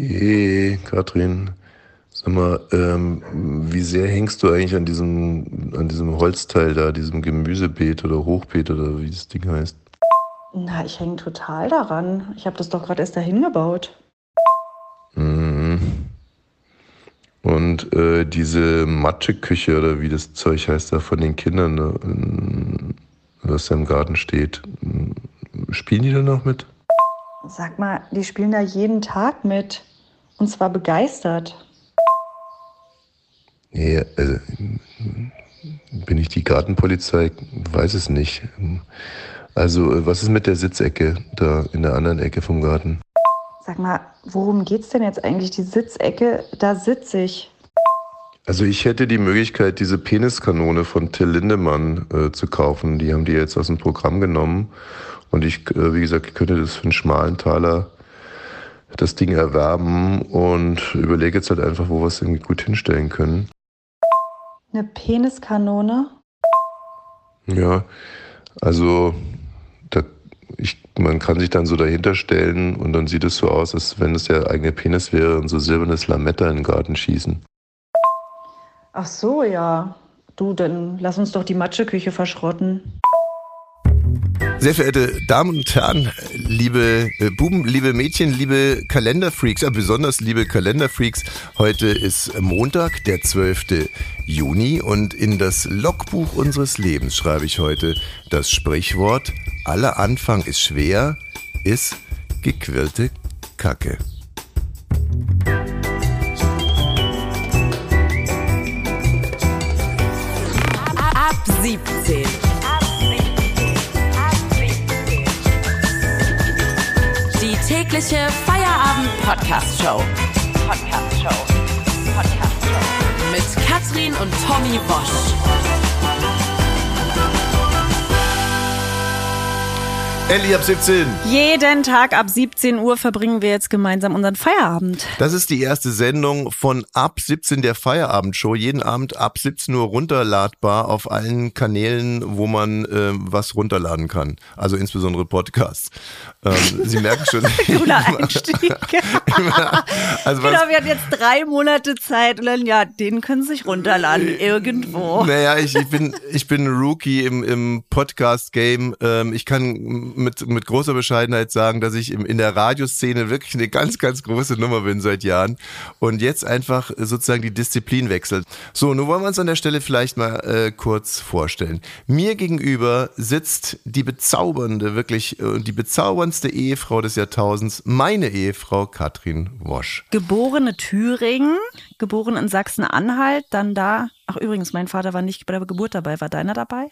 Hey, Katrin. Sag mal, ähm, wie sehr hängst du eigentlich an diesem, an diesem Holzteil da, diesem Gemüsebeet oder Hochbeet oder wie das Ding heißt? Na, ich hänge total daran. Ich habe das doch gerade erst dahin gebaut. Mhm. Und äh, diese Matscheküche oder wie das Zeug heißt da von den Kindern, ne, was da im Garten steht, spielen die da noch mit? Sag mal, die spielen da jeden Tag mit. Und zwar begeistert. Nee, also, bin ich die Gartenpolizei? Weiß es nicht. Also, was ist mit der Sitzecke da in der anderen Ecke vom Garten? Sag mal, worum geht's denn jetzt eigentlich? Die Sitzecke, da sitze ich. Also ich hätte die Möglichkeit, diese Peniskanone von Till Lindemann äh, zu kaufen. Die haben die jetzt aus dem Programm genommen. Und ich, äh, wie gesagt, könnte das für einen schmalen Taler das Ding erwerben und überlege jetzt halt einfach, wo wir es irgendwie gut hinstellen können. Eine Peniskanone? Ja, also da, ich, man kann sich dann so dahinter stellen und dann sieht es so aus, als wenn es der eigene Penis wäre und so silbernes Lametta in den Garten schießen. Ach so, ja. Du, dann lass uns doch die Matscheküche verschrotten. Sehr verehrte Damen und Herren, liebe äh, Buben, liebe Mädchen, liebe Kalenderfreaks, ja, besonders liebe Kalenderfreaks, heute ist Montag, der 12. Juni und in das Logbuch unseres Lebens schreibe ich heute das Sprichwort, aller Anfang ist schwer, ist gequirlte Kacke. Tägliche Feierabend-Podcast-Show. Podcast-Show. Podcast-Show. Mit Katrin und Tommy Bosch. Elli ab 17. Jeden Tag ab 17 Uhr verbringen wir jetzt gemeinsam unseren Feierabend. Das ist die erste Sendung von ab 17 der Feierabendshow. Jeden Abend ab 17 Uhr runterladbar auf allen Kanälen, wo man äh, was runterladen kann. Also insbesondere Podcasts. Ähm, Sie merken schon. Cooler Einstieg. also genau, wir hatten jetzt drei Monate Zeit und dann, ja, den können Sie sich runterladen, irgendwo. naja, ich, ich bin ich bin Rookie im, im Podcast-Game. Ähm, ich kann mit, mit großer Bescheidenheit sagen, dass ich in der Radioszene wirklich eine ganz, ganz große Nummer bin seit Jahren und jetzt einfach sozusagen die Disziplin wechselt. So, nun wollen wir uns an der Stelle vielleicht mal äh, kurz vorstellen. Mir gegenüber sitzt die bezaubernde, wirklich äh, die bezauberndste Ehefrau des Jahrtausends, meine Ehefrau Katrin Wosch. Geborene Thüringen, geboren in Sachsen-Anhalt, dann da. Ach übrigens, mein Vater war nicht bei der Geburt dabei. War deiner dabei?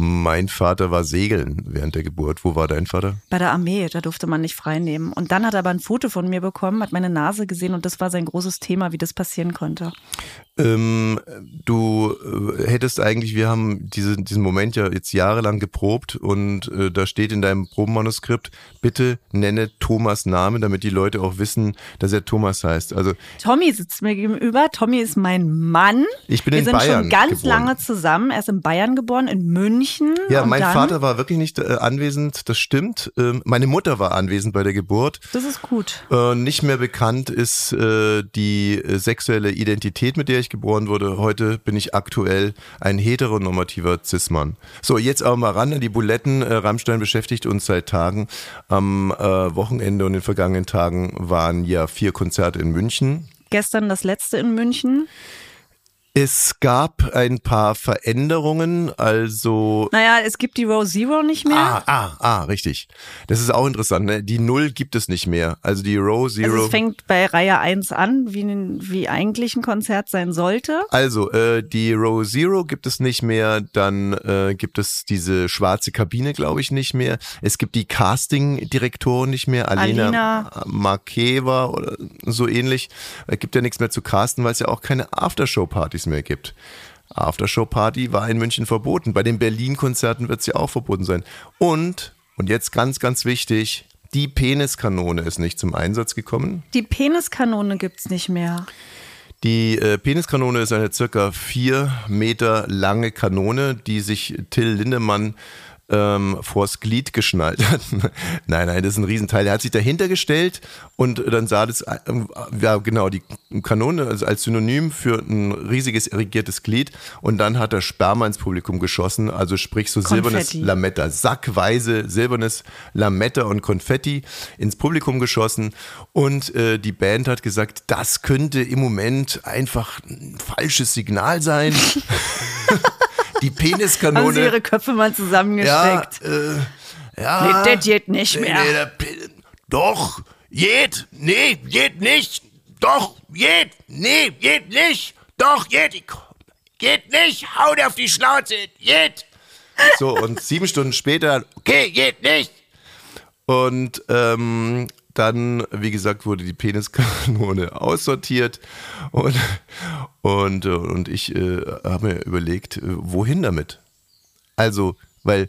Mein Vater war segeln während der Geburt. Wo war dein Vater? Bei der Armee, da durfte man nicht frei nehmen. Und dann hat er aber ein Foto von mir bekommen, hat meine Nase gesehen und das war sein großes Thema, wie das passieren konnte. Ähm, du äh, hättest eigentlich, wir haben diese, diesen Moment ja jetzt jahrelang geprobt und äh, da steht in deinem Probenmanuskript, bitte nenne Thomas Namen, damit die Leute auch wissen, dass er Thomas heißt. Also Tommy sitzt mir gegenüber. Tommy ist mein Mann. Ich bin Wir in sind Bayern schon ganz geboren. lange zusammen. Er ist in Bayern geboren, in München. ja, mein Vater war wirklich nicht äh, anwesend, das stimmt. Ähm, meine Mutter war anwesend bei der Geburt. Das ist gut. Äh, nicht mehr bekannt ist äh, die äh, sexuelle Identität, mit der ich geboren wurde. Heute bin ich aktuell ein heteronormativer Cis-Mann. So, jetzt aber mal ran an die Buletten. Äh, Rammstein beschäftigt uns seit Tagen. Am äh, Wochenende und in den vergangenen Tagen waren ja vier Konzerte in München. Gestern das letzte in München. Es gab ein paar Veränderungen, also Naja, es gibt die Row Zero nicht mehr. Ah, ah, ah, richtig. Das ist auch interessant. Ne? Die Null gibt es nicht mehr. Also die Row Zero. Also es fängt bei Reihe 1 an, wie, wie eigentlich ein Konzert sein sollte. Also, äh, die Row Zero gibt es nicht mehr, dann äh, gibt es diese schwarze Kabine, glaube ich, nicht mehr. Es gibt die Casting-Direktoren nicht mehr, Alena, Alina. Markeva oder so ähnlich. Es gibt ja nichts mehr zu casten, weil es ja auch keine Aftershow-Partys mehr gibt. Aftershow-Party war in München verboten. Bei den Berlin-Konzerten wird es ja auch verboten sein. Und, und jetzt ganz, ganz wichtig, die Peniskanone ist nicht zum Einsatz gekommen. Die Peniskanone gibt's nicht mehr. Die äh, Peniskanone ist eine circa vier Meter lange Kanone, die sich Till Lindemann ähm, vors Glied geschnallt hat. nein, nein, das ist ein Riesenteil. Er hat sich dahinter gestellt und dann sah das, äh, ja genau, die Kanone also als Synonym für ein riesiges erigiertes Glied und dann hat er Sperma ins Publikum geschossen, also sprich so Konfetti. silbernes Lametta, sackweise silbernes Lametta und Konfetti ins Publikum geschossen und äh, die Band hat gesagt, das könnte im Moment einfach ein falsches Signal sein. die Haben sie Peniskanone. ihre Köpfe mal Ja, zusammengesteckt? äh, ja. Nee, das geht nicht mehr. Nee, der Pe- doch, geht, nee, geht nicht. Doch, geht, nee, geht nicht. Doch, geht, geht nicht. Hau dir auf die Schnauze, geht. So, und sieben Stunden später, okay, geht nicht. Und ähm, dann, wie gesagt, wurde die Peniskanone aussortiert und, und, äh, und ich äh, habe mir überlegt, äh, wohin damit? Also, weil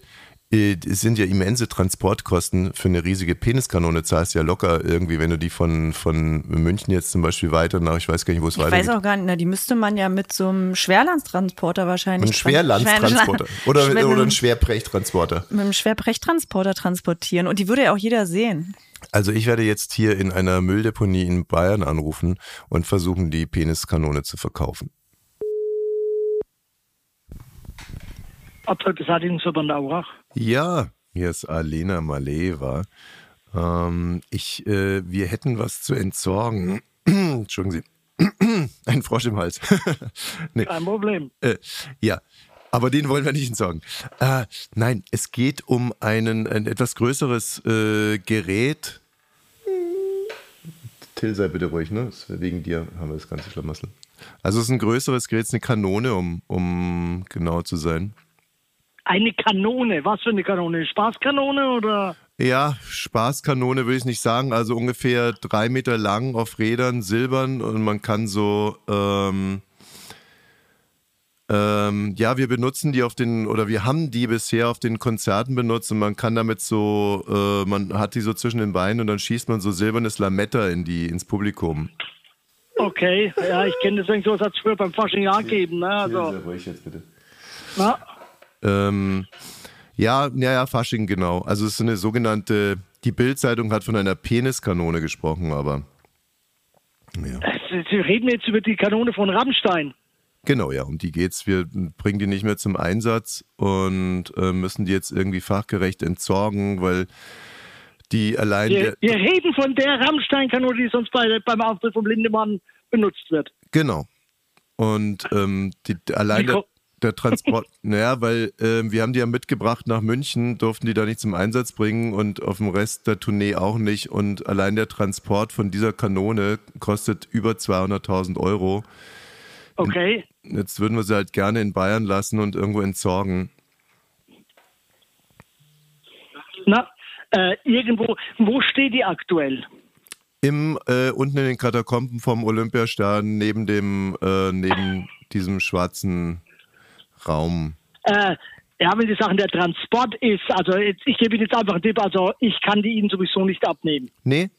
äh, es sind ja immense Transportkosten für eine riesige Peniskanone. Zahlst ja locker irgendwie, wenn du die von, von München jetzt zum Beispiel weiter nach, ich weiß gar nicht, wo es Ich weitergeht. weiß auch gar nicht, na, die müsste man ja mit so einem Schwerlandtransporter wahrscheinlich. Ein Schwerlandtransporter oder, Schwer- oder ein Schwerbrechttransporter. mit einem Schwerbrechttransporter transportieren. Und die würde ja auch jeder sehen. Also ich werde jetzt hier in einer Mülldeponie in Bayern anrufen und versuchen, die Peniskanone zu verkaufen. Aurach. Ja, hier ist Alena Maleva. Ähm, ich, äh, wir hätten was zu entsorgen. Entschuldigen Sie. Ein Frosch im Hals. nee. Kein Problem. Äh, ja, aber den wollen wir nicht entsorgen. Äh, nein, es geht um einen, ein etwas größeres äh, Gerät. Till, sei bitte ruhig, ne? Wegen dir haben wir das ganze Schlamassel. Also es ist ein größeres Gerät, es ist eine Kanone, um, um genau zu sein. Eine Kanone. Was für eine Kanone? Spaßkanone oder? Ja, Spaßkanone würde ich nicht sagen. Also ungefähr drei Meter lang auf Rädern, silbern und man kann so, ähm, ähm, ja, wir benutzen die auf den, oder wir haben die bisher auf den Konzerten benutzt und man kann damit so, äh, man hat die so zwischen den Beinen und dann schießt man so silbernes Lametta in die, ins Publikum. Okay, ja, ich kenne deswegen so, es hat es früher beim Fasching ja gegeben. Ne? Also, ruhig jetzt bitte. na, Ähm, ja, ja, ja, Fasching, genau. Also es ist eine sogenannte, die Bildzeitung hat von einer Peniskanone gesprochen, aber ja. Sie reden jetzt über die Kanone von Rammstein. Genau, ja, um die geht's. Wir bringen die nicht mehr zum Einsatz und äh, müssen die jetzt irgendwie fachgerecht entsorgen, weil die allein. Wir, wir reden von der Rammstein-Kanone, die sonst bei, beim Auftritt vom Lindemann benutzt wird. genau. Und ähm, die, allein der, der Transport, naja, weil ähm, wir haben die ja mitgebracht nach München, durften die da nicht zum Einsatz bringen und auf dem Rest der Tournee auch nicht. Und allein der Transport von dieser Kanone kostet über 200.000 Euro. Okay. Jetzt würden wir sie halt gerne in Bayern lassen und irgendwo entsorgen. Na, äh, irgendwo, wo steht die aktuell? Im äh, unten in den Katakomben vom Olympiastadion neben dem äh, neben diesem schwarzen Raum. Äh, ja, wenn die Sachen der Transport ist, also jetzt, ich gebe Ihnen jetzt einfach einen Tipp, also ich kann die Ihnen sowieso nicht abnehmen. Nee?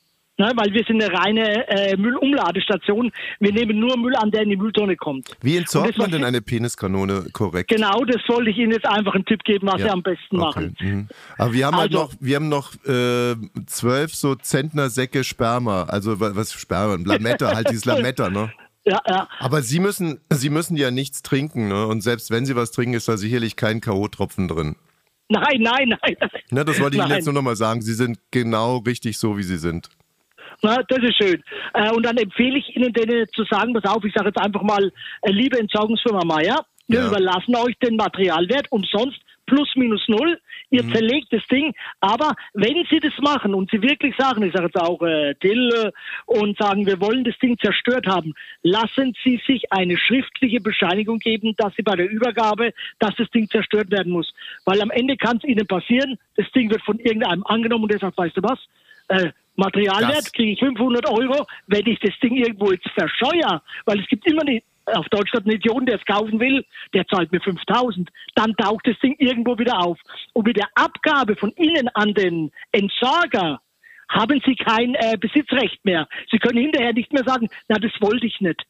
Ne, weil wir sind eine reine äh, Müllumladestation. Wir nehmen nur Müll an, der in die Mülltonne kommt. Wie entsorgt man denn eine Peniskanone korrekt? Genau, das wollte ich Ihnen jetzt einfach einen Tipp geben, was Ja, Sie am besten machen. Okay. Mhm. Aber wir haben halt Also- noch, wir haben noch äh, zwölf so Zentnersäcke Sperma, also wa- was Sperma, Lametta, halt dieses Lametta, ne? Ja, ja. Aber Sie müssen, Sie müssen ja nichts trinken, ne? Und selbst wenn Sie was trinken, ist da sicherlich kein K.O.-Tropfen drin. Nein, nein, nein. Ne, das wollte ich Ihnen Nein. jetzt nur nochmal sagen. Sie sind genau richtig so, wie Sie sind. Na, das ist schön. Äh, und dann empfehle ich Ihnen denen zu sagen, pass auf, ich sage jetzt einfach mal, äh, liebe Entsorgungsfirma Meier, wir Ja. überlassen euch den Materialwert umsonst plus minus null. Ihr Mhm. zerlegt das Ding, aber wenn Sie das machen und Sie wirklich sagen, ich sage jetzt auch äh, Till äh, und sagen, wir wollen das Ding zerstört haben, lassen Sie sich eine schriftliche Bescheinigung geben, dass Sie bei der Übergabe, dass das Ding zerstört werden muss. Weil am Ende kann es Ihnen passieren, das Ding wird von irgendeinem angenommen und der sagt, weißt du was, äh, Materialwert kriege ich 500 Euro, wenn ich das Ding irgendwo jetzt verscheuer, weil es gibt immer die, auf Deutschland einen Idioten, der es kaufen will, der zahlt mir 5000. Dann taucht das Ding irgendwo wieder auf. Und mit der Abgabe von Ihnen an den Entsorger haben Sie kein äh, Besitzrecht mehr. Sie können hinterher nicht mehr sagen, na, das wollte ich nicht.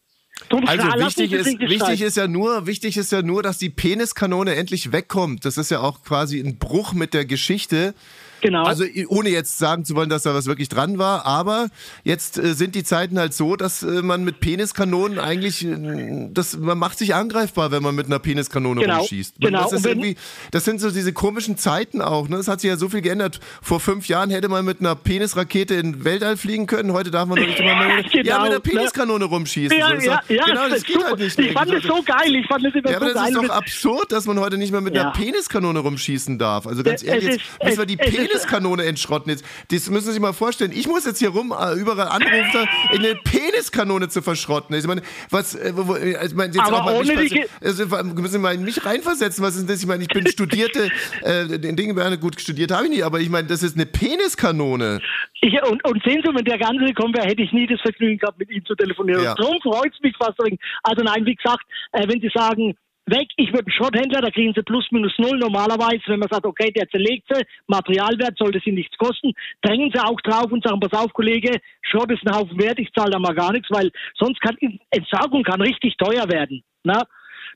Drum Also wichtig ist, wichtig ist ja nur, wichtig ist ja nur, dass die Peniskanone endlich wegkommt. Das ist ja auch quasi ein Bruch mit der Geschichte. Genau. Also ohne jetzt sagen zu wollen, dass da was wirklich dran war, aber jetzt äh, sind die Zeiten halt so, dass äh, man mit Peniskanonen eigentlich, äh, das, man macht sich angreifbar, wenn man mit einer Peniskanone Genau, rumschießt. Genau. Das, ist irgendwie, das sind so diese komischen Zeiten auch. Ne? Es hat sich ja so viel geändert. Vor fünf Jahren hätte man mit einer Penisrakete in den Weltall fliegen können. Heute darf man doch nicht immer mit, Genau, ja, mit einer ne? Peniskanone rumschießen. ja, So ja, ja, genau, das geht halt nicht. Ich fand es so geil, ich fand es immer Ja, aber so das geil. ist doch absurd, dass man heute nicht mehr mit einer Ja. Peniskanone rumschießen darf. Also ganz ehrlich, jetzt müssen wir die ist- Peniskanone entschrotten. Jetzt, das müssen Sie sich mal vorstellen. Ich muss jetzt hier rum äh, überall anrufen, in eine Peniskanone zu verschrotten. Ich meine, was, äh, wo- also ich meine, jetzt Aber auch mal mich, also, müssen Sie mal in mich reinversetzen. Was ist das? Ich meine, ich bin studierte, äh, den Dingen werden gut studiert habe ich nicht, aber ich meine, das ist eine Peniskanone. Ich, und, und sehen Sie, wenn der Ganze gekommen wäre, hätte ich nie das Vergnügen gehabt, mit Ihnen zu telefonieren. Ja. Darum freut es mich fast. dringend. Also nein, wie gesagt, äh, wenn Sie sagen, weg, ich würde einen Schrotthändler, da kriegen Sie plus minus null. Normalerweise, wenn man sagt, okay, der zerlegt sie, Materialwert sollte Sie nichts kosten, drängen Sie auch drauf und sagen, pass auf, Kollege, Schrott ist ein Haufen wert, ich zahle da mal gar nichts, weil sonst kann Entsorgung kann richtig teuer werden. Na?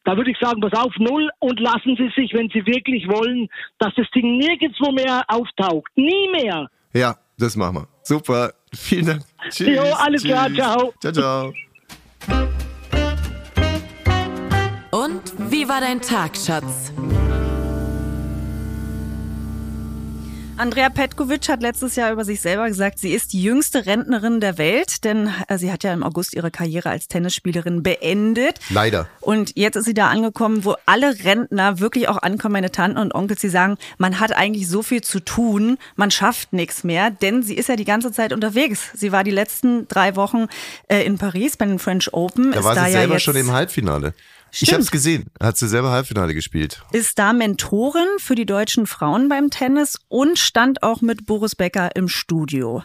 Da würde ich sagen, pass auf, null und lassen Sie sich, wenn Sie wirklich wollen, dass das Ding nirgendwo mehr auftaucht. Nie mehr. Ja, das machen wir. Super. Vielen Dank. Tschüss. Jo, alles klar, Tschüss. ciao. Ciao, ciao. Wie war dein Tag, Schatz? Andrea Petkovic hat letztes Jahr über sich selber gesagt, sie ist die jüngste Rentnerin der Welt, denn äh, sie hat ja im August ihre Karriere als Tennisspielerin beendet. Leider. Und jetzt ist sie da angekommen, wo alle Rentner wirklich auch ankommen, meine Tanten und Onkels, die sagen, man hat eigentlich so viel zu tun, man schafft nichts mehr, denn sie ist ja die ganze Zeit unterwegs. Sie war die letzten drei Wochen äh, in Paris bei den French Open. Da ist war da sie ja selber jetzt, schon im Halbfinale. Ich Stimmt. habe es gesehen. Hat sie selber Halbfinale gespielt. ist da Mentorin für die deutschen Frauen beim Tennis und stand auch mit Boris Becker im Studio.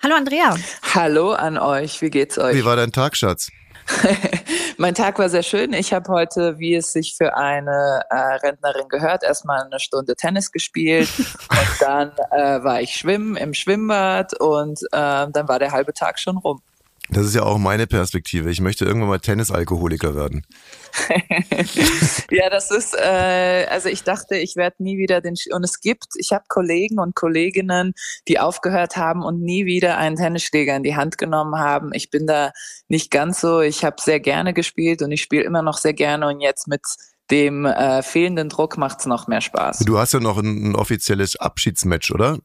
Hallo Andrea. Hallo an euch, wie geht's euch? Wie war dein Tag, Schatz? mein Tag war sehr schön. Ich habe heute, wie es sich für eine äh, Rentnerin gehört, erstmal eine Stunde Tennis gespielt und dann äh, war ich schwimmen im Schwimmbad und äh, dann war der halbe Tag schon rum. Das ist ja auch meine Perspektive. Ich möchte irgendwann mal Tennisalkoholiker werden. ja, das ist, äh, also ich dachte, ich werde nie wieder den, Sch und es gibt, ich habe Kollegen und Kolleginnen, die aufgehört haben und nie wieder einen Tennisschläger in die Hand genommen haben. Ich bin da nicht ganz so, ich habe sehr gerne gespielt und ich spiele immer noch sehr gerne und jetzt mit dem äh, fehlenden Druck macht's noch mehr Spaß. Du hast ja noch ein, ein offizielles Abschiedsmatch, oder?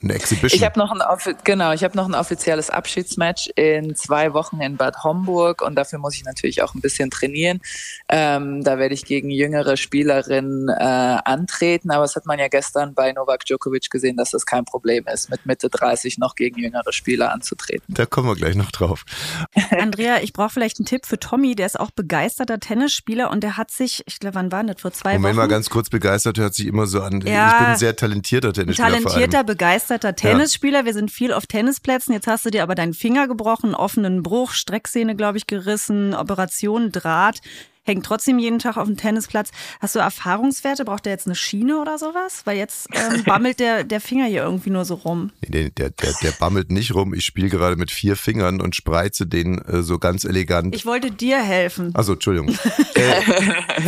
Eine Exhibition. Ich habe noch ein genau, ich habe noch ein offizielles Abschiedsmatch in zwei Wochen in Bad Homburg und dafür muss ich natürlich auch ein bisschen trainieren. Ähm, da werde ich gegen jüngere Spielerinnen äh, antreten, aber das hat man ja gestern bei Novak Djokovic gesehen, dass das kein Problem ist, mit Mitte 30 noch gegen jüngere Spieler anzutreten. da kommen wir gleich noch drauf. Andrea, ich brauche vielleicht einen Tipp für Tommy, der ist auch begeisterter Tennisspieler und der hat sich, ich glaube, wann war das, vor zwei Moment Wochen? mal ganz kurz begeistert, hört sich immer so an. Ja. ich bin ein sehr talentierter Tennisspieler. Talentierter, vor allem. Begeisterter Tennisspieler. Wir sind viel auf Tennisplätzen. Jetzt hast du dir aber deinen Finger gebrochen, offenen Bruch, Strecksehne, glaube ich, gerissen, Operation, Draht. Hängt trotzdem jeden Tag auf dem Tennisplatz. Hast du Erfahrungswerte? Braucht der jetzt eine Schiene oder sowas? Weil jetzt ähm, bammelt der, der Finger hier irgendwie nur so rum. Nee, der, der, der bammelt nicht rum. Ich spiele gerade mit vier Fingern und spreize den äh, so ganz elegant. Ich wollte dir helfen. Also Entschuldigung. äh,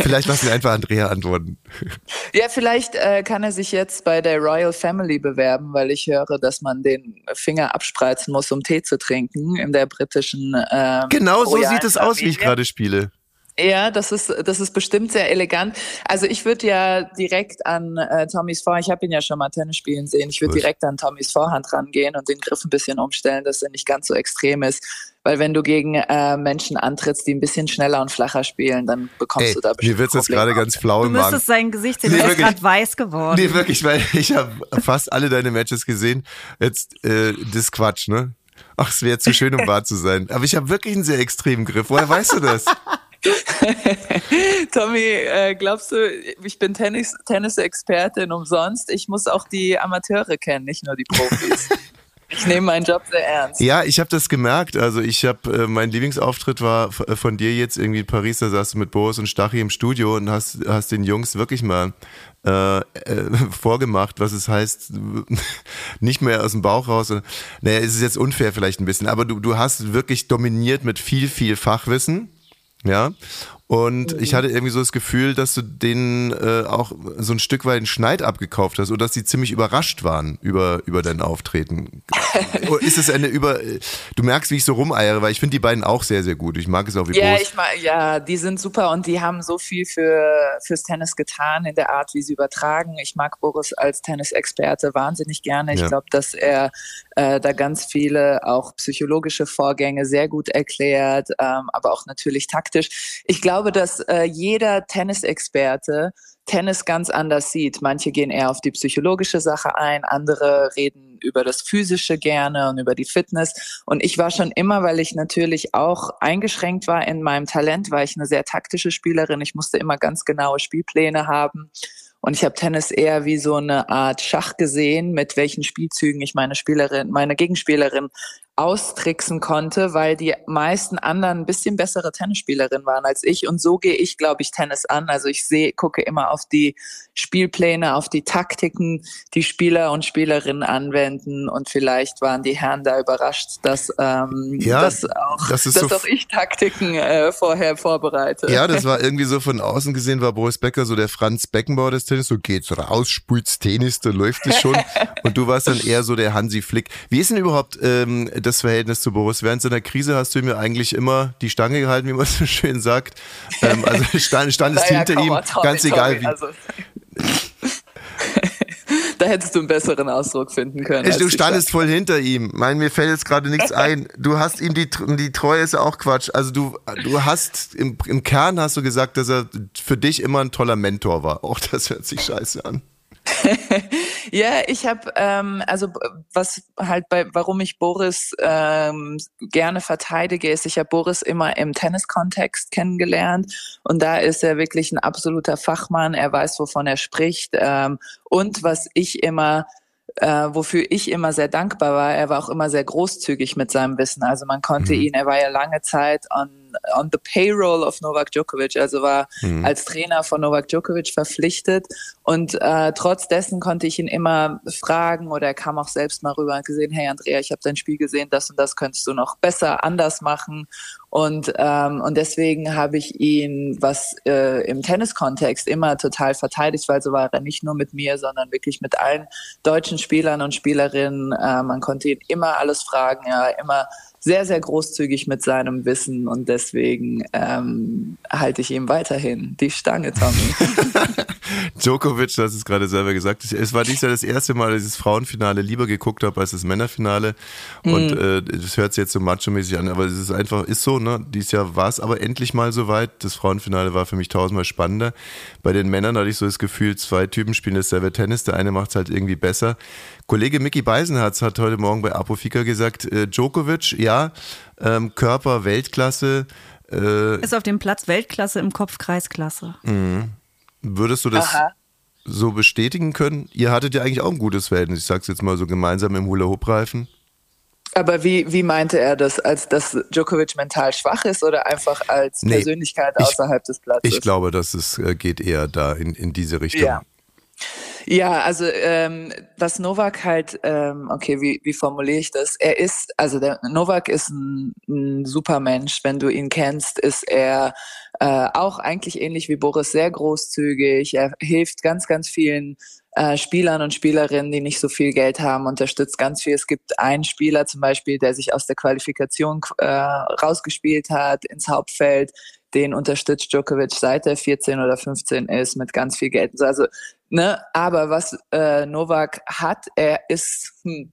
vielleicht lassen wir einfach Andrea antworten. Ja, vielleicht äh, kann er sich jetzt bei der Royal Family bewerben, weil ich höre, dass man den Finger abspreizen muss, um Tee zu trinken in der britischen. Ähm, Genau so sieht es aus, wie ich gerade spiele. Ja, das ist, das ist bestimmt sehr elegant. Also ich würde ja direkt an äh, Tommys Vorhand, ich habe ihn ja schon mal Tennis spielen sehen, ich würde direkt an Tommys Vorhand rangehen und den Griff ein bisschen umstellen, dass er nicht ganz so extrem ist. Weil wenn du gegen äh, Menschen antrittst, die ein bisschen schneller und flacher spielen, dann bekommst Ey, du da bestimmt mir wird's jetzt Probleme. gerade ganz flau Du im Magen. müsstest sein Gesicht sehen, Nee, der ist wirklich. gerade weiß geworden. Nee, wirklich, weil ich habe fast alle deine Matches gesehen. Jetzt, äh, das ist Quatsch, ne? Ach, es wäre zu schön, um wahr zu sein. Aber ich habe wirklich einen sehr extremen Griff. Woher weißt du das? Tommy, äh, glaubst du, ich bin Tennis, Tennis-Expertin umsonst? Ich muss auch die Amateure kennen, nicht nur die Profis. ich nehme meinen Job sehr ernst. Ja, ich habe das gemerkt. Also ich habe, äh, mein Lieblingsauftritt war äh, von dir jetzt irgendwie in Paris. Da saß du mit Boris und Stachy im Studio und hast, hast den Jungs wirklich mal äh, äh, vorgemacht, was es heißt, nicht mehr aus dem Bauch raus. Naja, es ist jetzt unfair vielleicht ein bisschen, aber du, du hast wirklich dominiert mit viel, viel Fachwissen. Ja. Und ich hatte irgendwie so das Gefühl, dass du denen äh, auch so ein Stück weit einen Schneid abgekauft hast oder dass sie ziemlich überrascht waren über, über dein Auftreten. Ist es eine über. Du merkst, wie ich so rumeiere, weil ich finde die beiden auch sehr, sehr gut. Ich mag es auch wie Ja, Boris. ich mag, ja, die sind super und die haben so viel für, fürs Tennis getan in der Art, wie sie übertragen. Ich mag Boris als Tennisexperte wahnsinnig gerne. Ich Ja. glaube, dass er äh, da ganz viele auch psychologische Vorgänge sehr gut erklärt, ähm, aber auch natürlich taktisch. Ich glaube, dass äh, jeder Tennisexperte Tennis ganz anders sieht. Manche gehen eher auf die psychologische Sache ein, andere reden über das Physische gerne und über die Fitness. Und ich war schon immer, weil ich natürlich auch eingeschränkt war in meinem Talent, war ich eine sehr taktische Spielerin. Ich musste immer ganz genaue Spielpläne haben. Und ich habe Tennis eher wie so eine Art Schach gesehen, mit welchen Spielzügen ich meine Spielerin, meine Gegenspielerin austricksen konnte, weil die meisten anderen ein bisschen bessere Tennisspielerinnen waren als ich. Und so gehe ich, glaube ich, Tennis an. Also ich sehe, gucke immer auf die Spielpläne, auf die Taktiken, die Spieler und Spielerinnen anwenden. Und vielleicht waren die Herren da überrascht, dass, ähm, Ja, dass, auch, das dass so auch ich Taktiken äh, vorher vorbereite. Ja, das war irgendwie so von außen gesehen, war Boris Becker so der Franz Beckenbauer des Tennis. So geht's raus, spult's Tennis, da läuft es schon. Und du warst dann eher so der Hansi Flick. Wie ist denn überhaupt ähm, das Verhältnis zu Boris? Während seiner Krise hast du ihm ja eigentlich immer die Stange gehalten, wie man so schön sagt. Ähm, also stand, standest Naja, hinter ihm, Tommy, ganz egal Tommy, wie. Also, da hättest du einen besseren Ausdruck finden können. du standest voll hinter ihm. Mein, mir fällt jetzt gerade nichts ein. Du hast ihm die, die Treue ist ja auch Quatsch. Also du, du hast im, im Kern hast du gesagt, dass er für dich immer ein toller Mentor war. Auch das hört sich scheiße an. Ja, ich habe ähm, also was halt bei warum ich Boris ähm, gerne verteidige, ist, ich habe Boris immer im Tenniskontext kennengelernt und da ist er wirklich ein absoluter Fachmann. Er weiß, wovon er spricht ähm, und was ich immer äh, wofür ich immer sehr dankbar war, er war auch immer sehr großzügig mit seinem Wissen. Also man konnte ihn, er war ja lange Zeit on, on the payroll of Novak Djokovic, also war als Trainer von Novak Djokovic verpflichtet. Und äh, trotz dessen konnte ich ihn immer fragen oder er kam auch selbst mal rüber und gesehen, hey Andrea, ich habe dein Spiel gesehen, das und das könntest du noch besser, anders machen. Und, ähm, und deswegen habe ich ihn, was äh, im Tenniskontext immer total verteidigt, weil so war er nicht nur mit mir, sondern wirklich mit allen deutschen Spielern und Spielerinnen. Äh, man konnte ihn immer alles fragen, ja, immer sehr, sehr großzügig mit seinem Wissen und deswegen ähm, halte ich ihm weiterhin die Stange, Tommy. Djokovic, das ist gerade selber gesagt. Es war dies Jahr das erste Mal, dass ich das Frauenfinale lieber geguckt habe als das Männerfinale. Und äh, das hört sich jetzt so macho-mäßig an, aber es ist einfach, ist so, ne? Dieses Jahr war es aber endlich mal soweit. Das Frauenfinale war für mich tausendmal spannender. Bei den Männern hatte ich so das Gefühl, zwei Typen spielen dasselbe Tennis, der eine macht es halt irgendwie besser. Kollege Mickey Beisenherz hat heute Morgen bei Apofika gesagt, äh, Djokovic, ja, ähm, Körper Weltklasse. Äh, Ist auf dem Platz Weltklasse im Kopf Kreisklasse. würdest du das Aha. so bestätigen können? Ihr hattet ja eigentlich auch ein gutes Verhältnis, ich sag's jetzt mal so gemeinsam im Hula-Hoop-Reifen. Aber wie, wie meinte er das? Als dass Djokovic mental schwach ist oder einfach als Nee, Persönlichkeit ich- außerhalb des Platzes? Ich glaube, dass es äh, geht eher da in, in diese Richtung. Ja. Ja, also ähm, was Novak halt, ähm, okay, wie, wie formuliere ich das? Er ist, also der Novak ist ein, ein super Mensch. Wenn du ihn kennst, ist er äh, auch eigentlich ähnlich wie Boris sehr großzügig. Er hilft ganz, ganz vielen äh, Spielern und Spielerinnen, die nicht so viel Geld haben, unterstützt ganz viel. Es gibt einen Spieler zum Beispiel, der sich aus der Qualifikation äh, rausgespielt hat ins Hauptfeld. Den unterstützt Djokovic seit er 14 oder 15 ist mit ganz viel Geld. Also, ne, aber was äh, Novak hat, er ist, hm,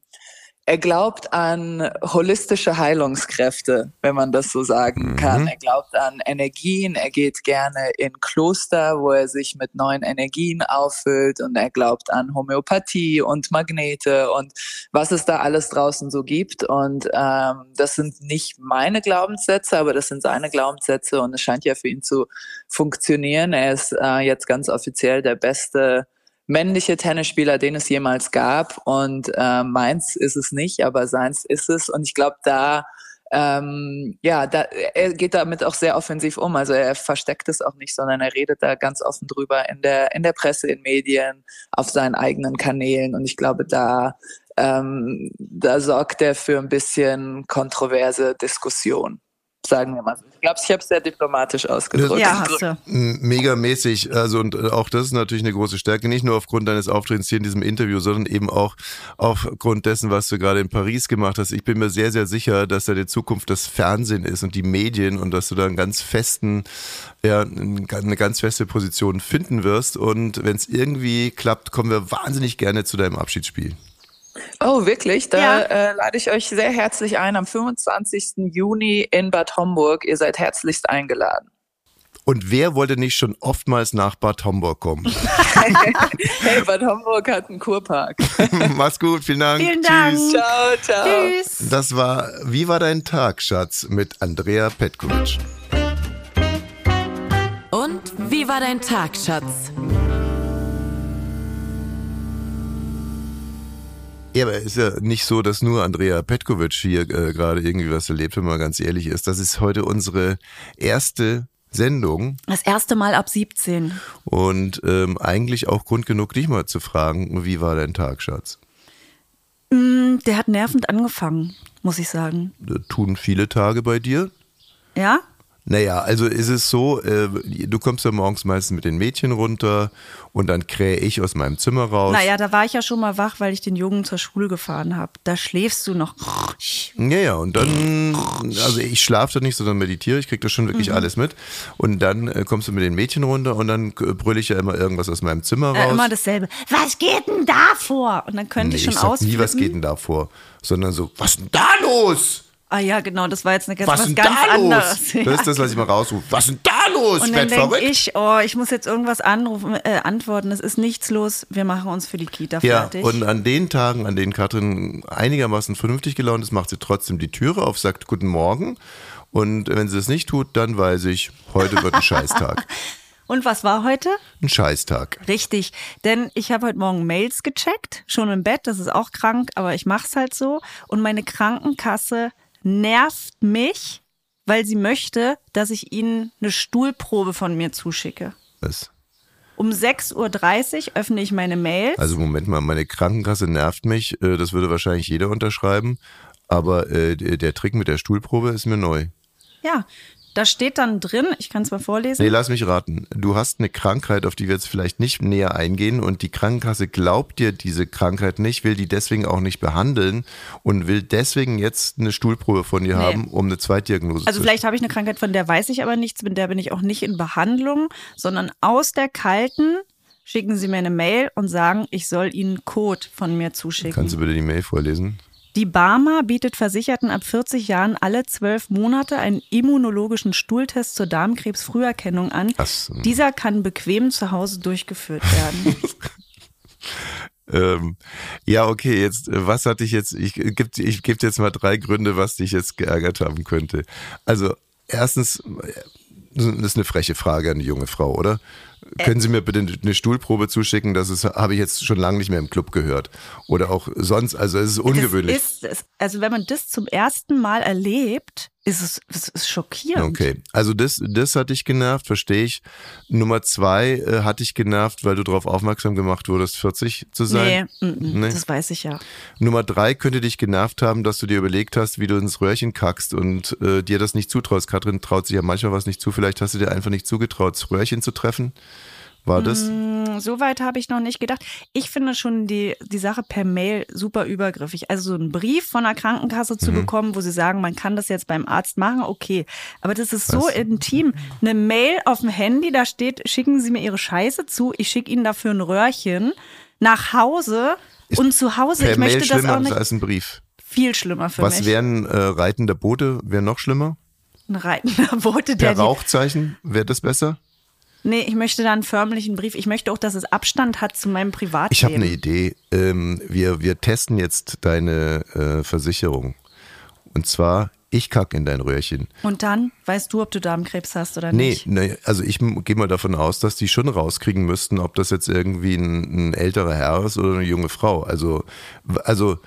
er glaubt an holistische Heilungskräfte, wenn man das so sagen kann. Er glaubt an Energien, er geht gerne in Kloster, wo er sich mit neuen Energien auffüllt und er glaubt an Homöopathie und Magnete und was es da alles draußen so gibt. Und ähm, das sind nicht meine Glaubenssätze, aber das sind seine Glaubenssätze und es scheint ja für ihn zu funktionieren. Er ist äh, jetzt ganz offiziell der beste männliche Tennisspieler, den es jemals gab. Und äh, meins ist es nicht, aber seins ist es. Und ich glaube, da ähm, ja, da, er geht damit auch sehr offensiv um. Also er versteckt es auch nicht, sondern er redet da ganz offen drüber in der, in der Presse, in Medien, auf seinen eigenen Kanälen. Und ich glaube, da, ähm, da sorgt er für ein bisschen kontroverse Diskussion. Sagen wir mal so. Ich glaube, ich habe es sehr diplomatisch ausgedrückt. Ja, hast du. Megamäßig. Also und äh, auch das ist natürlich eine große Stärke, nicht nur aufgrund deines Auftretens hier in diesem Interview, sondern eben auch aufgrund dessen, was du gerade in Paris gemacht hast. Ich bin mir sehr, sehr sicher, dass da die Zukunft das Fernsehen ist und die Medien und dass du da einen ganz festen, ja, eine ganz feste Position finden wirst. Und wenn es irgendwie klappt, kommen wir wahnsinnig gerne zu deinem Abschiedsspiel. Oh, wirklich? Da Ja. äh, lade ich euch sehr herzlich ein am 25. Juni in Bad Homburg. Ihr seid herzlichst eingeladen. Und wer wollte nicht schon oftmals nach Bad Homburg kommen? Hey, Bad Homburg hat einen Kurpark. Mach's gut, vielen Dank. Vielen Dank. Tschüss. Ciao, ciao. Tschüss. Das war Wie war dein Tag, Schatz? mit Andrea Petkovic. Und wie war dein Tag, Schatz? Ja, aber es ist ja nicht so, dass nur Andrea Petkovic hier äh, gerade irgendwie was erlebt, wenn man ganz ehrlich ist. Das ist heute unsere erste Sendung Das erste Mal ab 17. und ähm, eigentlich auch Grund genug, dich mal zu fragen, wie war dein Tag, Schatz? Mm, Der hat nervend angefangen, muss ich sagen. Äh, Tun viele Tage bei dir? Ja? Naja, also ist es so, äh, du kommst ja morgens meistens mit den Mädchen runter und dann krähe ich aus meinem Zimmer raus. Naja, da war ich ja schon mal wach, weil ich den Jungen zur Schule gefahren habe. Da schläfst du noch. Ja, ja, und dann, also ich schlafe da nicht, sondern meditiere, ich krieg das schon Mhm. wirklich alles mit. Und dann äh, kommst du mit den Mädchen runter und dann äh, brülle ich ja immer irgendwas aus meinem Zimmer Äh, raus. immer dasselbe. Was geht denn da vor? Und dann könnte nee, ich schon ich sag ausflippen. nie, was geht denn da vor, sondern so, was denn da los? Ah ja, genau, das war jetzt eine ganz, Was was ganz da anderes. los? Das ist das, was ich mal rausrufe. Was denn da los? Und dann denke ich, oh, ich muss jetzt irgendwas anrufen, äh, antworten. Es ist nichts los. Wir machen uns für die Kita Ja, fertig. und an den Tagen, an denen Katrin einigermaßen vernünftig gelaunt ist, macht sie trotzdem die Türe auf, sagt Guten Morgen. Und wenn sie das nicht tut, dann weiß ich, heute wird ein Scheißtag. Und was war heute? Ein Scheißtag. Richtig, denn ich habe heute Morgen Mails gecheckt, schon im Bett, das ist auch krank, aber ich mach's halt so. Und meine Krankenkasse nervt mich, weil sie möchte, dass ich ihnen eine Stuhlprobe von mir zuschicke. Was? Um 6.30 Uhr öffne ich meine Mails. Also Moment mal, meine Krankenkasse nervt mich. äh, Das würde wahrscheinlich jeder unterschreiben. Aber äh, der der Trick mit der Stuhlprobe ist mir neu. ja, da steht dann drin, ich kann es mal vorlesen. Nee, lass mich raten. Du hast eine Krankheit, auf die wir jetzt vielleicht nicht näher eingehen und die Krankenkasse glaubt dir diese Krankheit nicht, will die deswegen auch nicht behandeln und will deswegen jetzt eine Stuhlprobe von dir Nee. haben, um eine Zweitdiagnose Also zu vielleicht habe ich eine Krankheit, von der weiß ich aber nichts, mit der bin ich auch nicht in Behandlung, sondern aus der kalten schicken sie mir eine Mail und sagen, ich soll ihnen Code von mir zuschicken. Kannst du bitte die Mail vorlesen? Die Barmer bietet Versicherten ab 40 Jahren alle zwölf Monate einen immunologischen Stuhltest zur Darmkrebsfrüherkennung an. So. Dieser kann bequem zu Hause durchgeführt werden. Ähm, ja, okay, jetzt, äh, was hat dich jetzt, ich gebe ich geb dir jetzt mal drei Gründe, was dich jetzt geärgert haben könnte. Also, erstens, äh, das ist eine freche Frage an die junge Frau, oder? Können Sie mir bitte eine Stuhlprobe zuschicken? Das ist, habe ich jetzt schon lange nicht mehr im Club gehört. Oder auch sonst, also es ist ungewöhnlich. Ist, also wenn man das zum ersten Mal erlebt, ist es, es ist schockierend. Okay, also das, das hat dich genervt, verstehe ich. Nummer zwei äh, hat dich genervt, weil du darauf aufmerksam gemacht wurdest, 40 zu Nee, sein. mm, mm, Nee. das weiß ich ja. Nummer drei könnte dich genervt haben, dass du dir überlegt hast, wie du ins Röhrchen kackst und äh, dir das nicht zutraust. Katrin traut sich ja manchmal was nicht zu. Vielleicht hast du dir einfach nicht zugetraut, das Röhrchen zu treffen. War das? Mm, So weit habe ich noch nicht gedacht. Ich finde schon die, die Sache per Mail super übergriffig. Also so einen Brief von der Krankenkasse Mhm. zu bekommen, wo sie sagen, man kann das jetzt beim Arzt machen, okay. Aber das ist so Was? intim. Eine Mail auf dem Handy, da steht, schicken Sie mir Ihre Scheiße zu, ich schicke Ihnen dafür ein Röhrchen nach Hause. Ist und zu Hause, Per ich Mail möchte das schlimmer auch nicht. als ein Brief. Viel schlimmer für Was mich. wären äh, reitender Bote? Wäre noch schlimmer? ein reitender Bote, der Per die, Rauchzeichen? Wäre das besser? Nee, ich möchte da einen förmlichen Brief. Ich möchte auch, dass es Abstand hat zu meinem Privatleben. Ich habe eine Idee. Ähm, wir, wir testen jetzt deine äh, Versicherung. Und zwar, ich kack in dein Röhrchen. Und dann weißt du, ob du Darmkrebs hast oder Nee, nicht. nee, also ich gehe mal davon aus, dass die schon rauskriegen müssten, ob das jetzt irgendwie ein, ein älterer Herr ist oder eine junge Frau. Also, also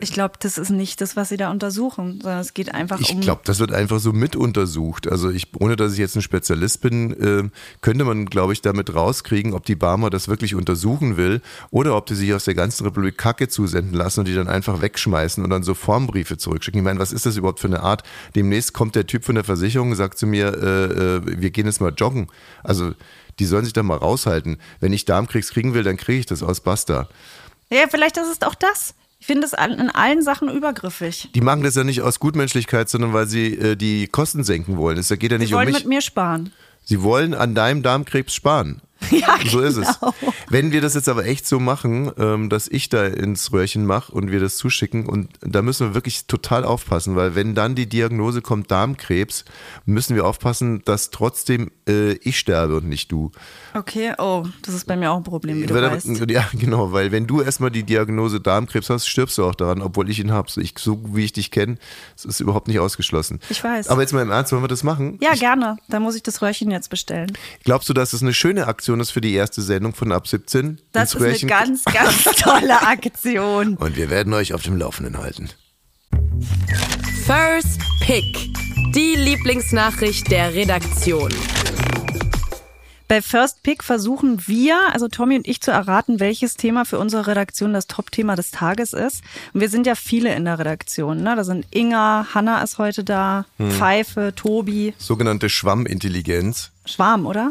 Ich glaube, das ist nicht das, was sie da untersuchen, sondern es geht einfach Ich um. glaube, das wird einfach so mit untersucht. Also ich, ohne dass ich jetzt ein Spezialist bin, äh, könnte man, glaube ich, damit rauskriegen, ob die Barmer das wirklich untersuchen will oder ob die sich aus der ganzen Republik Kacke zusenden lassen und die dann einfach wegschmeißen und dann so Formbriefe zurückschicken. Ich meine, was ist das überhaupt für eine Art? Demnächst kommt der Typ von der Versicherung und sagt zu mir, äh, äh, wir gehen jetzt mal joggen. Also die sollen sich da mal raushalten. Wenn ich Darmkrebs kriegen will, dann kriege ich das aus Basta. ja, vielleicht ist es auch das. Ich finde es an- in allen Sachen übergriffig. Die machen das ja nicht aus Gutmenschlichkeit, sondern weil sie äh, die Kosten senken wollen. Es geht ja nicht Sie um wollen mich. mit mir sparen. Sie wollen an deinem Darmkrebs sparen. Ja, So ist es. genau. Wenn wir das jetzt aber echt so machen, ähm, dass ich da ins Röhrchen mache und wir das zuschicken, und da müssen wir wirklich total aufpassen, weil wenn dann die Diagnose kommt Darmkrebs, müssen wir aufpassen, dass trotzdem äh, ich sterbe und nicht du. Okay, oh, das ist bei mir auch ein Problem, wie du Weil- weißt. Ja, genau, weil wenn du erstmal die Diagnose Darmkrebs hast, stirbst du auch daran, obwohl ich ihn habe. So, ich, so wie ich dich kenne, es ist überhaupt nicht ausgeschlossen. Ich weiß. Aber jetzt mal im Ernst, wollen wir das machen? Ja, gerne. Da muss ich das Röhrchen jetzt bestellen. Glaubst du, dass es eine schöne Aktion ist für die erste Sendung von ab 17? Das ist eine ganz, ganz tolle Aktion. Und wir werden euch auf dem Laufenden halten. First Pick. Die Lieblingsnachricht der Redaktion. Bei First Pick versuchen wir, also Tommy und ich, zu erraten, welches Thema für unsere Redaktion das Top-Thema des Tages ist. Und wir sind ja viele in der Redaktion. Ne? Da sind Inga, Hanna ist heute da, Hm. Pfeife, Tobi, Sogenannte Schwammintelligenz. Schwarm, oder?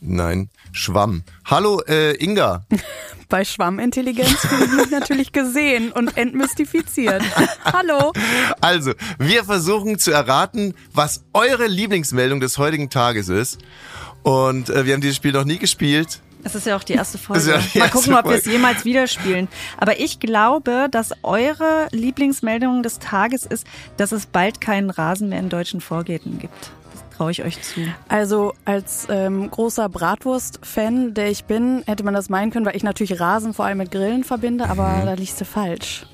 Nein, Schwamm. Hallo, äh, Inga. Bei Schwammintelligenz fühle ich mich natürlich gesehen und entmystifiziert. Hallo. Also, wir versuchen zu erraten, was eure Lieblingsmeldung des heutigen Tages ist. Und äh, wir haben dieses Spiel noch nie gespielt. Es ist ja auch die erste Folge. Ja die Mal erste gucken, ob wir es jemals wieder spielen. Aber ich glaube, dass eure Lieblingsmeldung des Tages ist, dass es bald keinen Rasen mehr in deutschen Vorgärten gibt. Traue ich euch zu. Also als ähm, großer Bratwurst-Fan, der ich bin, hätte man das meinen können, weil ich natürlich Rasen vor allem mit Grillen verbinde, aber da liegst du falsch.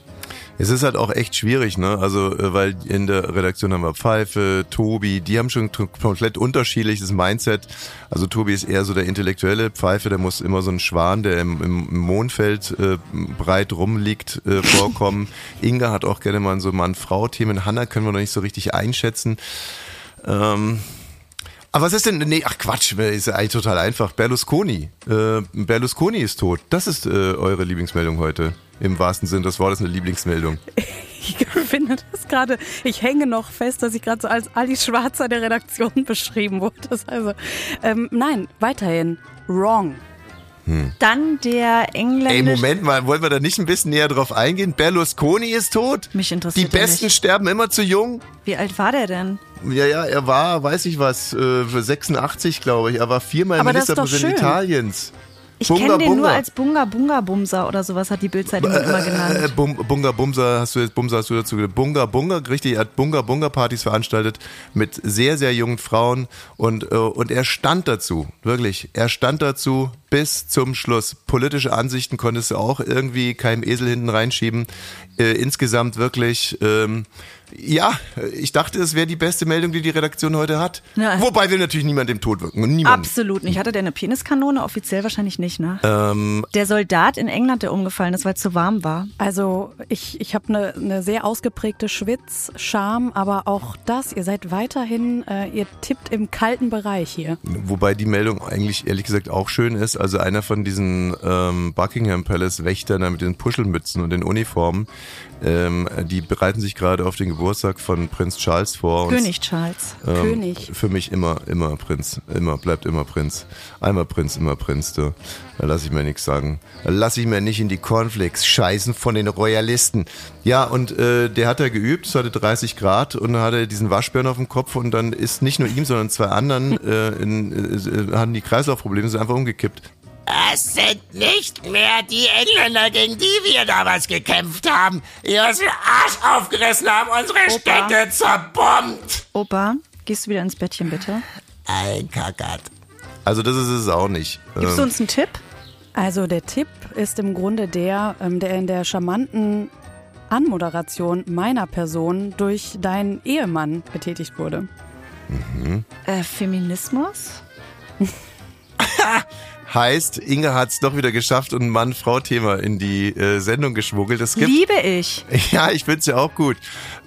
Es ist halt auch echt schwierig, ne? Also, äh, weil in der Redaktion haben wir Pfeife, Tobi, die haben schon komplett unterschiedliches Mindset. Also Tobi ist eher so der intellektuelle Pfeife, der muss immer so ein Schwan, der im, im Mondfeld äh, breit rumliegt, äh, vorkommen. Inga hat auch gerne mal so Mann-Frau-Themen. Hanna können wir noch nicht so richtig einschätzen. Ähm, aber was ist denn? Nee, ach Quatsch, ist ja eigentlich total einfach. Berlusconi. Äh, Berlusconi ist tot. Das ist äh, eure Lieblingsmeldung heute. Im wahrsten Sinne des Wortes eine Lieblingsmeldung. Ich finde das gerade, ich hänge noch fest, dass ich gerade so als Ali Schwarzer der Redaktion beschrieben wurde. Das also, ähm, nein, weiterhin wrong. Dann der Ey, engländische... Moment mal, wollen wir da nicht ein bisschen näher drauf eingehen? Berlusconi ist tot? Mich Die interessiert der Besten nicht. sterben immer zu jung? Wie alt war der denn? Ja, ja, er war, weiß ich was, äh, für 86, glaube ich. Er war viermal Aber Ministerpräsident. Italiens. Ich kenne den nur Bunga. als Bunga Bunga Bumser oder sowas hat die Bildzeitung immer Äh, genannt. Bum, Bunga Bumsa hast du jetzt Bumsa hast du dazu gesagt. Bunga Bunga, richtig, er hat Bunga Bunga Partys veranstaltet mit sehr, sehr jungen Frauen und, äh, und er stand dazu, wirklich. Er stand dazu bis zum Schluss. Politische Ansichten konntest du auch irgendwie keinem Esel hinten reinschieben. Äh, insgesamt wirklich, ähm, ja, ich dachte, es wäre die beste Meldung, die die Redaktion heute hat. Ja. Wobei wir natürlich niemand im Tod wirken. Niemand. Absolut nicht. Hatte der eine Peniskanone? Offiziell wahrscheinlich nicht, ne? Ähm, Der Soldat in England, der umgefallen ist, weil es zu warm war. Also ich, ich habe eine ne sehr ausgeprägte Schwitz-Charme, aber auch das, ihr seid weiterhin, äh, ihr tippt im kalten Bereich hier. Wobei die Meldung eigentlich ehrlich gesagt auch schön ist. Also einer von diesen ähm, Buckingham Palace Wächtern da mit den Puschelmützen und den Uniformen, ähm, die bereiten sich gerade auf den Geburtstag von Prinz Charles vor. König Charles. ähm, König. Für mich immer, immer Prinz. Immer, bleibt immer Prinz. Einmal Prinz, immer Prinz. Da lass ich mir nichts sagen. Da lass ich mir nicht in die Cornflakes scheißen von den Royalisten. Ja, und äh, der hat da geübt, es hatte 30 Grad und dann hatte er diesen Waschbären auf dem Kopf und dann ist nicht nur ihm, sondern zwei anderen äh, in, äh, hatten die Kreislaufprobleme, sind einfach umgekippt. Es sind nicht mehr die Engländer, gegen die wir damals gekämpft haben, die uns den Arsch aufgerissen haben, unsere Opa. Städte zerbombt. Opa, gehst du wieder ins Bettchen, bitte? Ein Kackert. Also das ist es auch nicht. Gibst du Ähm, uns einen Tipp? Also der Tipp ist im Grunde der, ähm, der in der charmanten Anmoderation meiner Person durch deinen Ehemann betätigt wurde. Äh, Feminismus? Heißt, Inge hat es doch wieder geschafft und ein Mann-Frau-Thema in die äh, Sendung geschmuggelt. Es gibt, Liebe ich. Ja, ich find's ja auch gut.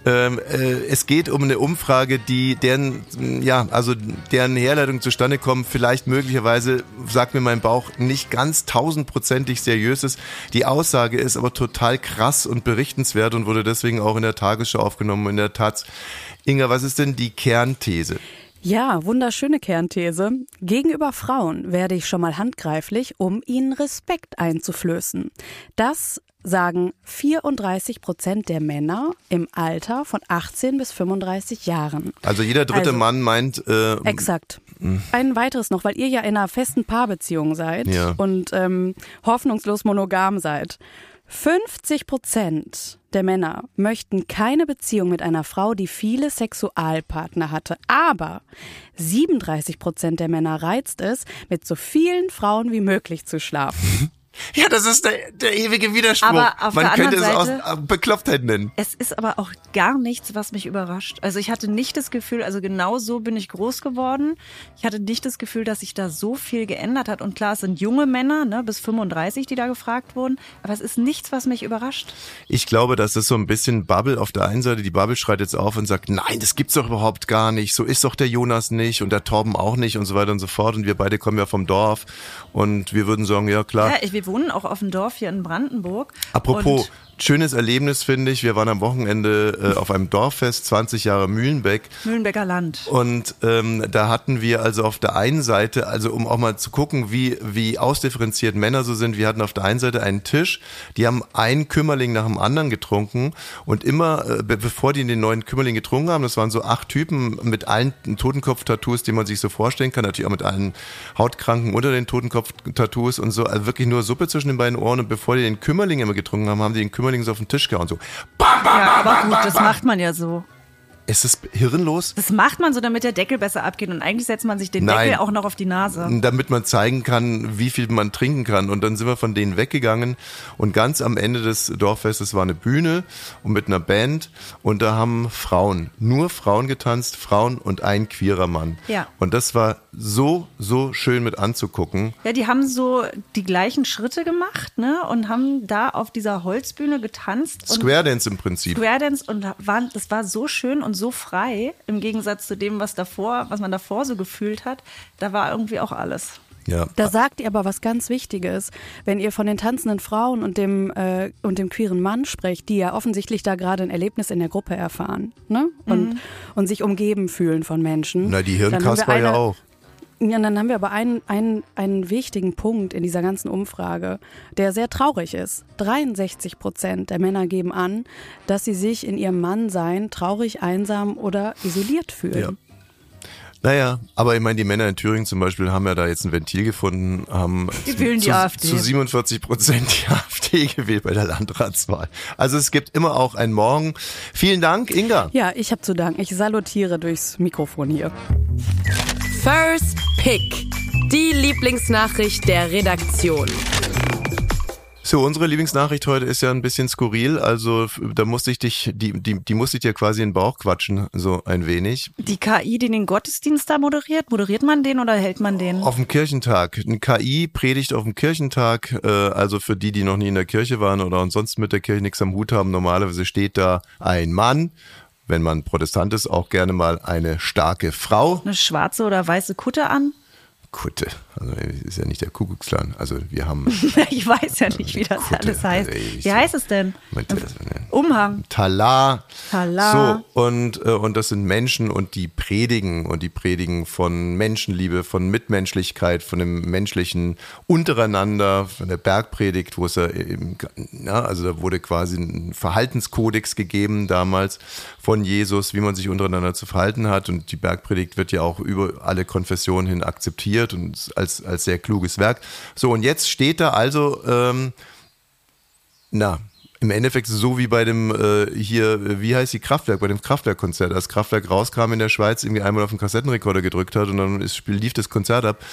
Ähm, äh, es geht um eine Umfrage, die deren, ja, also deren Herleitung zustande kommt, vielleicht möglicherweise, sagt mir mein Bauch, nicht ganz tausendprozentig seriös ist. Die Aussage ist aber total krass und berichtenswert und wurde deswegen auch in der Tagesschau aufgenommen, in der Taz. Inga, was ist denn die Kernthese? Ja, wunderschöne Kernthese. Gegenüber Frauen werde ich schon mal handgreiflich, um ihnen Respekt einzuflößen. Das sagen 34 Prozent der Männer im Alter von 18 bis 35 Jahren. Also jeder dritte Also- Mann meint, äh, Exakt. Ein weiteres noch, weil ihr ja in einer festen Paarbeziehung seid Ja. und ähm, hoffnungslos monogam seid. 50 Prozent der Männer möchten keine Beziehung mit einer Frau, die viele Sexualpartner hatte. Aber 37 Prozent der Männer reizt es, mit so vielen Frauen wie möglich zu schlafen. Ja, das ist der, der ewige Widerspruch. Aber auf Man der könnte es anderen aus Beklopptheit nennen. Es ist aber auch gar nichts, was mich überrascht. Also ich hatte nicht das Gefühl, also genau so bin ich groß geworden. Ich hatte nicht das Gefühl, dass sich da so viel geändert hat. Und klar, es sind junge Männer, ne, bis 35, die da gefragt wurden. Aber es ist nichts, was mich überrascht. Ich glaube, das ist so ein bisschen Bubble auf der einen Seite. Die Bubble schreit jetzt auf und sagt, nein, das gibt's doch überhaupt gar nicht. So ist doch der Jonas nicht und der Torben auch nicht und so weiter und so fort. Und wir beide kommen ja vom Dorf und wir würden sagen, ja klar. Ja, ich, wir wohnen auch auf dem Dorf hier in Brandenburg. Apropos, schönes Erlebnis finde ich. Wir waren am Wochenende äh, auf einem Dorffest, 20 Jahre Mühlenbeck. Mühlenbecker Land. Und ähm, da hatten wir also auf der einen Seite, also um auch mal zu gucken, wie, wie ausdifferenziert Männer so sind, wir hatten auf der einen Seite einen Tisch, die haben einen Kümmerling nach dem anderen getrunken und immer, äh, be bevor die den neuen Kümmerling getrunken haben, das waren so acht Typen mit allen Totenkopf-Tattoos, die man sich so vorstellen kann, natürlich auch mit allen Hautkranken unter den Totenkopf-Tattoos und so, also wirklich nur Suppe zwischen den beiden Ohren und bevor die den Kümmerling immer getrunken haben, haben die den Kümmerling so auf den Tisch gehauen, so, Ja, aber gut, das macht man ja so. Ist das hirnlos? Das macht man so, damit der Deckel besser abgeht. Und eigentlich setzt man sich den Nein. Deckel auch noch auf die Nase. damit man zeigen kann, wie viel man trinken kann. Und dann sind wir von denen weggegangen und ganz am Ende des Dorffestes war eine Bühne und mit einer Band und da haben Frauen, nur Frauen getanzt, Frauen und ein queerer Mann. Ja. Und das war so, so schön mit anzugucken. Ja, die haben so die gleichen Schritte gemacht, ne? Und haben da auf dieser Holzbühne getanzt. Square Dance im Prinzip. Square Dance und waren, das war so schön und so frei im Gegensatz zu dem, was davor, was man davor so gefühlt hat. Da war irgendwie auch alles. Ja. Da sagt ihr aber was ganz Wichtiges, wenn ihr von den tanzenden Frauen und dem äh, und dem queeren Mann sprecht, die ja offensichtlich da gerade ein Erlebnis in der Gruppe erfahren, ne? Und und sich umgeben fühlen von Menschen. Na, die Hirnkasper ja auch. Ja, dann haben wir aber einen, einen, einen wichtigen Punkt in dieser ganzen Umfrage, der sehr traurig ist. 63 Prozent der Männer geben an, dass sie sich in ihrem Mannsein traurig, einsam oder isoliert fühlen. Ja. Naja, aber ich meine, die Männer in Thüringen zum Beispiel haben ja da jetzt ein Ventil gefunden, haben Die zu, die AfD. zu 47 Prozent die AfD gewählt bei der Landratswahl. Also es gibt immer auch ein Morgen. Vielen Dank, Inga. Ja, ich habe zu danken. Ich salutiere durchs Mikrofon hier. First Pick. Die Lieblingsnachricht der Redaktion. So, unsere Lieblingsnachricht heute ist ja ein bisschen skurril. Also da musste ich dich, die, die, die musste ich dir quasi in den Bauch quatschen, so ein wenig. Die KI, die den Gottesdienst da moderiert, moderiert man den oder hält man den? Auf dem Kirchentag. Ein KI predigt auf dem Kirchentag. Äh, also für die, die noch nie in der Kirche waren oder ansonsten mit der Kirche nichts am Hut haben, normalerweise steht da ein Mann. Wenn man Protestant ist, auch gerne mal eine starke Frau. Eine schwarze oder weiße Kutte an? Kutte. Also ist ja nicht der Kuckucksklan. Also wir haben Ich weiß ja nicht, wie das Kutte. alles heißt. Also Wie heißt es denn? Umhang. Talar. Talar. So, und, äh, und das sind Menschen und die predigen und die predigen von Menschenliebe, von Mitmenschlichkeit, von dem menschlichen untereinander, von der Bergpredigt, wo es ja eben, ja, also da wurde quasi ein Verhaltenskodex gegeben damals von Jesus, wie man sich untereinander zu verhalten hat und die Bergpredigt wird ja auch über alle Konfessionen hin akzeptiert und als, als sehr kluges Werk. So, und jetzt steht da also, ähm, na, im Endeffekt so wie bei dem äh, hier, wie heißt die Kraftwerk, bei dem Kraftwerkkonzert, als Kraftwerk rauskam in der Schweiz, irgendwie einmal auf den Kassettenrekorder gedrückt hat und dann ist, lief das Konzert ab.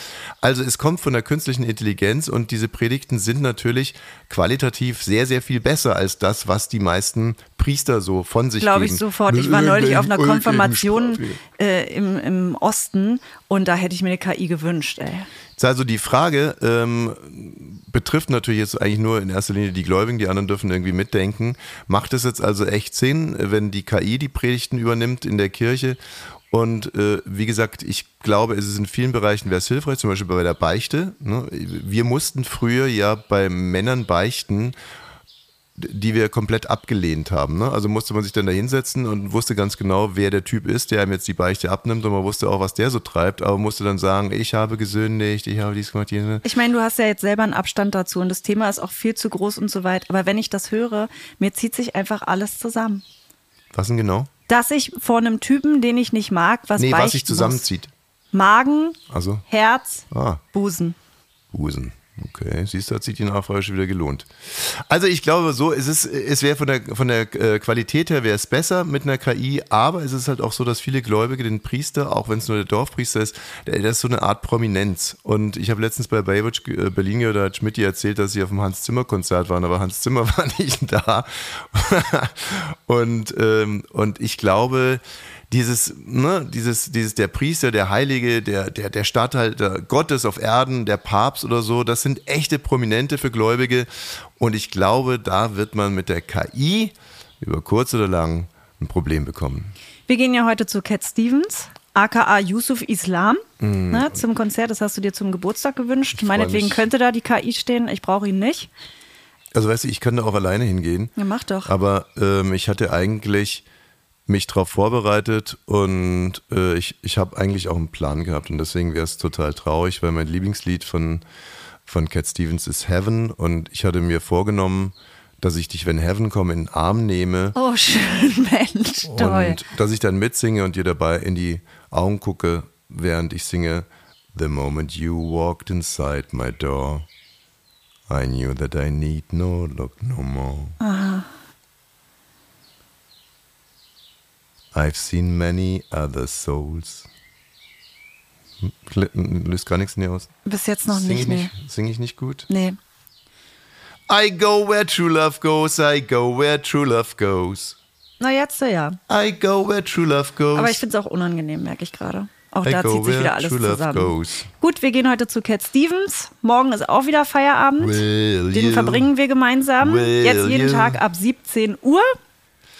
Also es kommt von der künstlichen Intelligenz und diese Predigten sind natürlich qualitativ sehr, sehr viel besser als das, was die meisten Priester so von sich Glaube ich sofort. Ich war neulich auf einer Konfirmation äh, im, im Osten und da hätte ich mir eine KI gewünscht, ey. Jetzt Also die Frage ähm, betrifft natürlich jetzt eigentlich nur in erster Linie die Gläubigen, die anderen dürfen irgendwie mitdenken. Macht es jetzt also echt Sinn, wenn die KI die Predigten übernimmt in der Kirche? Und äh, wie gesagt, ich glaube, es ist in vielen Bereichen wäre es hilfreich, zum Beispiel bei der Beichte. Ne? Wir mussten früher ja bei Männern beichten, die wir komplett abgelehnt haben. Ne? Also musste man sich dann da hinsetzen und wusste ganz genau, wer der Typ ist, der einem jetzt die Beichte abnimmt und man wusste auch, was der so treibt, aber musste dann sagen, ich habe gesündigt, ich habe dies gemacht, jenes. Ich meine, du hast ja jetzt selber einen Abstand dazu und das Thema ist auch viel zu groß und so weit. Aber wenn ich das höre, mir zieht sich einfach alles zusammen. Was denn genau? Dass ich vor einem Typen, den ich nicht mag, was nee, was sich zusammenzieht. Muss. Magen, Also, Herz, ah, Busen. Busen. Okay, siehst du, hat sich die Nachfrage schon wieder gelohnt. Also ich glaube so, es ist, es wäre von der, von der äh, Qualität her wäre es besser mit einer KI, aber es ist halt auch so, dass viele Gläubige den Priester, auch wenn es nur der Dorfpriester ist, der, der ist so eine Art Prominenz. Und ich habe letztens bei Baywatch äh, Berlin hat Schmidt erzählt, dass sie auf dem Hans Zimmer Konzert waren, aber Hans Zimmer war nicht da. und, ähm, und ich glaube, dieses, ne, dieses, dieses, der Priester, der Heilige, der, der, der Statthalter Gottes auf Erden, der Papst oder so, das sind echte Prominente für Gläubige. Und ich glaube, da wird man mit der KI über kurz oder lang ein Problem bekommen. Wir gehen ja heute zu Cat Stevens, aka Yusuf Islam, ne, zum Konzert. Das hast du dir zum Geburtstag gewünscht. Meinetwegen mich. könnte da die KI stehen. Ich brauche ihn nicht. Also weißt du, ich kann da auch alleine hingehen. Ja, mach doch. Aber ähm, ich hatte eigentlich mich darauf vorbereitet und äh, ich, ich habe eigentlich auch einen Plan gehabt und deswegen wäre es total traurig, weil mein Lieblingslied von, von Cat Stevens ist Heaven und ich hatte mir vorgenommen, dass ich dich, wenn Heaven komme, in den Arm nehme Oh, schön, Mensch, toll. und dass ich dann mitsinge und dir dabei in die Augen gucke, während ich singe The moment you walked inside my door, I knew that I need no look no more. I've seen many other souls. Hm, Löst gar nichts in dir aus. Bis jetzt noch Sing nicht, ich nee. nicht, sing ich nicht gut? Nee. I go where true love goes, I go where true love goes. Na, jetzt ja. I go where true love goes. Aber ich finde es auch unangenehm, merke ich gerade. Auch I da zieht sich wieder alles true love zusammen. goes. Gut, wir gehen heute zu Cat Stevens. Morgen ist auch wieder Feierabend. Will Den you? verbringen wir gemeinsam. Jetzt jeden you? Tag ab 17 Uhr.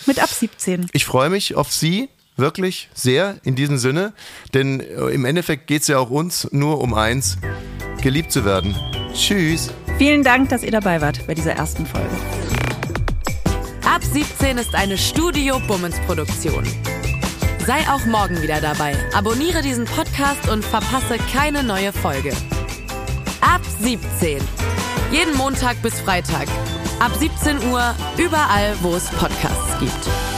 Mit ab 17. Ich freue mich auf Sie wirklich sehr in diesem Sinne, denn äh, im Endeffekt geht es ja auch uns nur um eins, geliebt zu werden. Tschüss. Vielen Dank, dass ihr dabei wart bei dieser ersten Folge. Ab 17 ist eine Studio Bummens Produktion. Sei auch morgen wieder dabei. Abonniere diesen Podcast und verpasse keine neue Folge. Ab 17. Jeden Montag bis Freitag. Ab 17 Uhr überall, wo es Podcasts gibt.